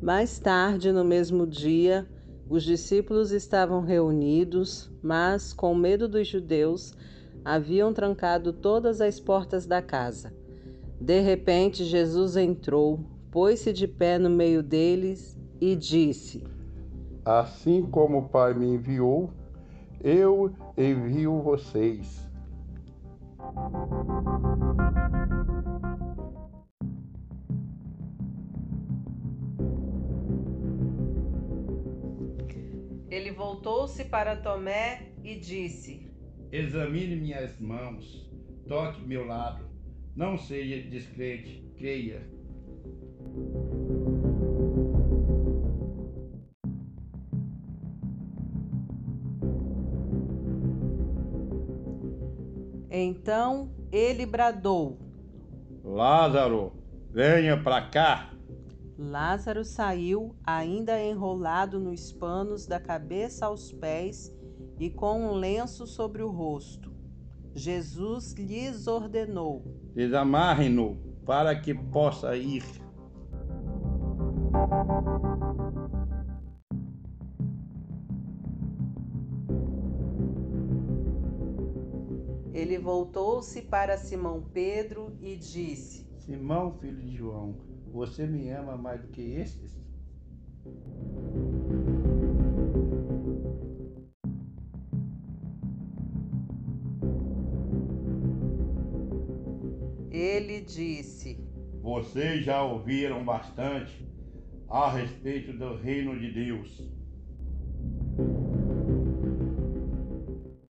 Mais tarde, no mesmo dia, os discípulos estavam reunidos, mas, com medo dos judeus, haviam trancado todas as portas da casa. De repente, Jesus entrou, pôs-se de pé no meio deles e disse: Assim como o Pai me enviou, eu envio vocês. Ele voltou-se para Tomé e disse: Examine minhas mãos, toque meu lado, não seja descrente, creia. Então ele bradou: Lázaro, venha para cá. Lázaro saiu, ainda enrolado nos panos da cabeça aos pés e com um lenço sobre o rosto. Jesus lhes ordenou: Desamarrem-no para que possa ir. Ele voltou-se para Simão Pedro e disse: Simão, filho de João, você me ama mais do que estes? Ele disse: Vocês já ouviram bastante a respeito do reino de Deus.